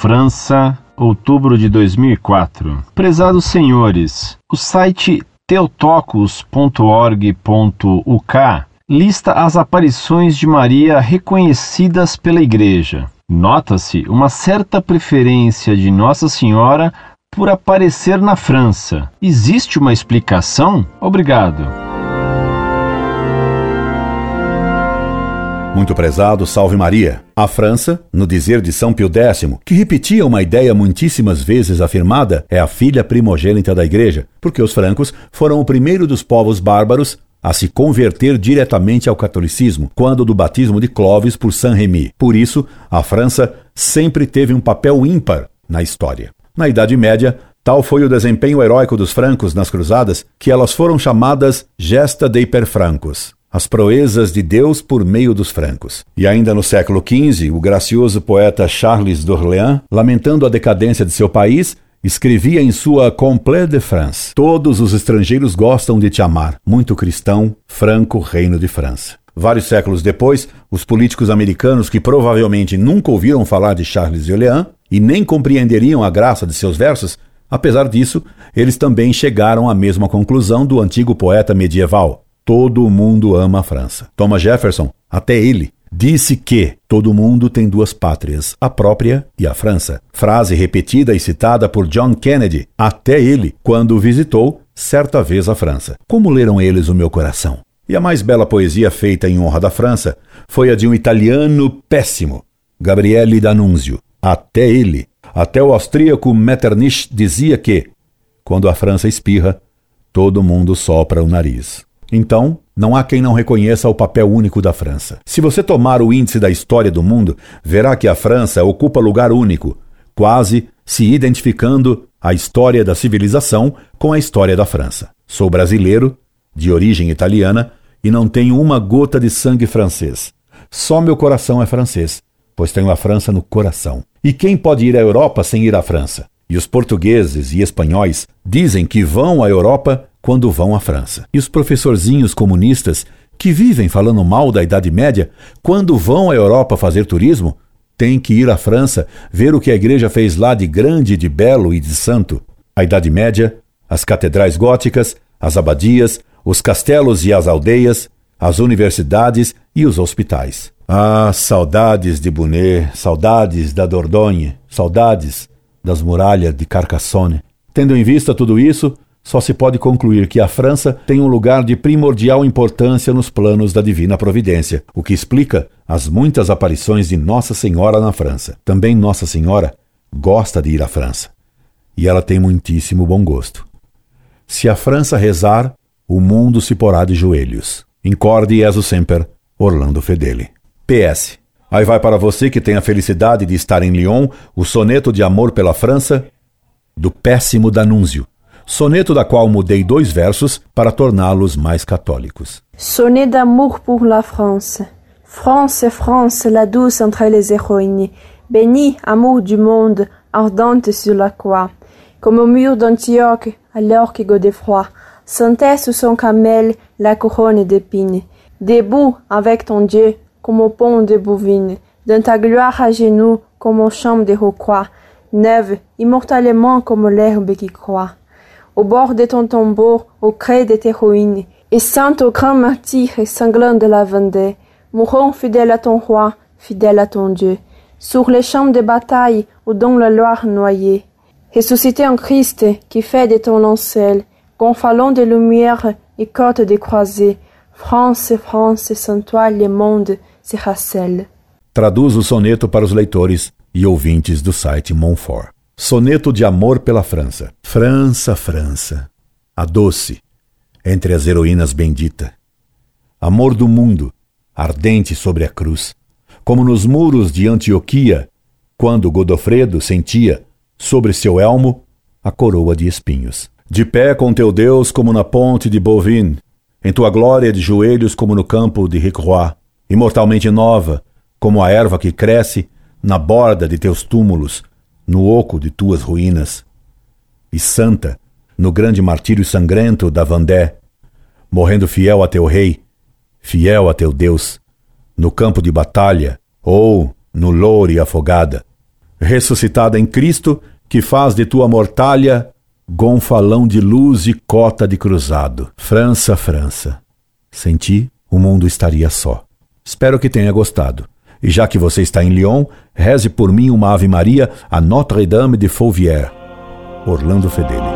França, outubro de 2004. Prezados senhores, o site teotocos.org.uk lista as aparições de Maria reconhecidas pela Igreja. Nota-se uma certa preferência de Nossa Senhora por aparecer na França. Existe uma explicação? Obrigado. Muito prezado, salve Maria. A França, no dizer de São Pio X, que repetia uma ideia muitíssimas vezes afirmada, é a filha primogênita da Igreja, porque os francos foram o primeiro dos povos bárbaros a se converter diretamente ao catolicismo, quando do batismo de Clovis por Saint-Rémy. Por isso, a França sempre teve um papel ímpar na história. Na Idade Média, tal foi o desempenho heróico dos francos nas cruzadas que elas foram chamadas Gesta dei per Francos, as proezas de Deus por meio dos francos. E ainda no século XV, o gracioso poeta Charles d'Orléans, lamentando a decadência de seu país, escrevia em sua Complé de France: Todos os estrangeiros gostam de te amar, muito cristão, franco reino de França. Vários séculos depois, os políticos americanos que provavelmente nunca ouviram falar de Charles d'Orléans e nem compreenderiam a graça de seus versos, apesar disso, eles também chegaram à mesma conclusão do antigo poeta medieval: todo mundo ama a França. Thomas Jefferson, até ele, disse que todo mundo tem duas pátrias, a própria e a França. Frase repetida e citada por John Kennedy, até ele, quando visitou certa vez a França. Como leram eles o meu coração? E a mais bela poesia feita em honra da França foi a de um italiano péssimo, Gabriele D'Annunzio. Até ele, até o austríaco Metternich dizia que, quando a França espirra, todo mundo sopra o nariz. Então, não há quem não reconheça o papel único da França. Se você tomar o índice da história do mundo, verá que a França ocupa lugar único, quase se identificando a história da civilização com a história da França. Sou brasileiro, de origem italiana, e não tenho uma gota de sangue francês. Só meu coração é francês, pois tenho a França no coração. E quem pode ir à Europa sem ir à França? E os portugueses e espanhóis dizem que vão à Europa quando vão à França. E os professorzinhos comunistas que vivem falando mal da Idade Média, quando vão à Europa fazer turismo, têm que ir à França ver o que a igreja fez lá de grande, de belo e de santo. A Idade Média, as catedrais góticas, as abadias, os castelos e as aldeias, as universidades e os hospitais. Ah, saudades de Bonnet, saudades da Dordogne, saudades das muralhas de Carcassonne. Tendo em vista tudo isso, só se pode concluir que a França tem um lugar de primordial importância nos planos da divina providência, o que explica as muitas aparições de Nossa Senhora na França. Também Nossa Senhora gosta de ir à França. E ela tem muitíssimo bom gosto. Se a França rezar, o mundo se porá de joelhos. Incorde Jesus Semper, Orlando Fedeli. PS. Aí vai para você que tem a felicidade de estar em Lyon o soneto de amor pela França do péssimo Danúnzio, soneto da qual mudei dois versos para torná-los mais católicos. Sonnet d'amour pour la France. France, France, la douce entre les héroïnes, béni, amour du monde, ardente sur la croix, comme au mur d'Antioche, alors que Godefroy sentait sous son camel la couronne d'épines. Debout avec ton Dieu, comme au pont de Bouvines, dans ta gloire à genoux, comme au champ de Rocroi, neuve, immortellement comme l'herbe qui croît au bord de ton tombeau, au creux de tes ruines, et saint au grand martyr et sanglant de la Vendée, mourons fidèle à ton roi, fidèle à ton Dieu, sur les champs de bataille où dans la Loire noyée. Ressuscité en Christ, qui fait de ton lancel, gonfalon de lumière et côte de croisée, France, France, sans toi le monde se racelle. Traduz o soneto para os leitores e ouvintes do site Montfort. Soneto de amor pela França. França, França, a doce, entre as heroínas bendita. Amor do mundo, ardente sobre a cruz, como nos muros de Antioquia, quando Godofredo sentia, sobre seu elmo, a coroa de espinhos. De pé com teu Deus como na ponte de Bovin, em tua glória de joelhos como no campo de Ricroix, imortalmente nova, como a erva que cresce na borda de teus túmulos, no oco de tuas ruínas, e santa, no grande martírio sangrento da Vandé, morrendo fiel a teu rei, fiel a teu Deus, no campo de batalha ou no loure afogada, ressuscitada em Cristo, que faz de tua mortalha gonfalão de luz e cota de cruzado. França, França. Sem ti, o mundo estaria só. Espero que tenha gostado. E já que você está em Lyon, reze por mim uma Ave Maria a Notre-Dame de Fauvier. Orlando Fedeli.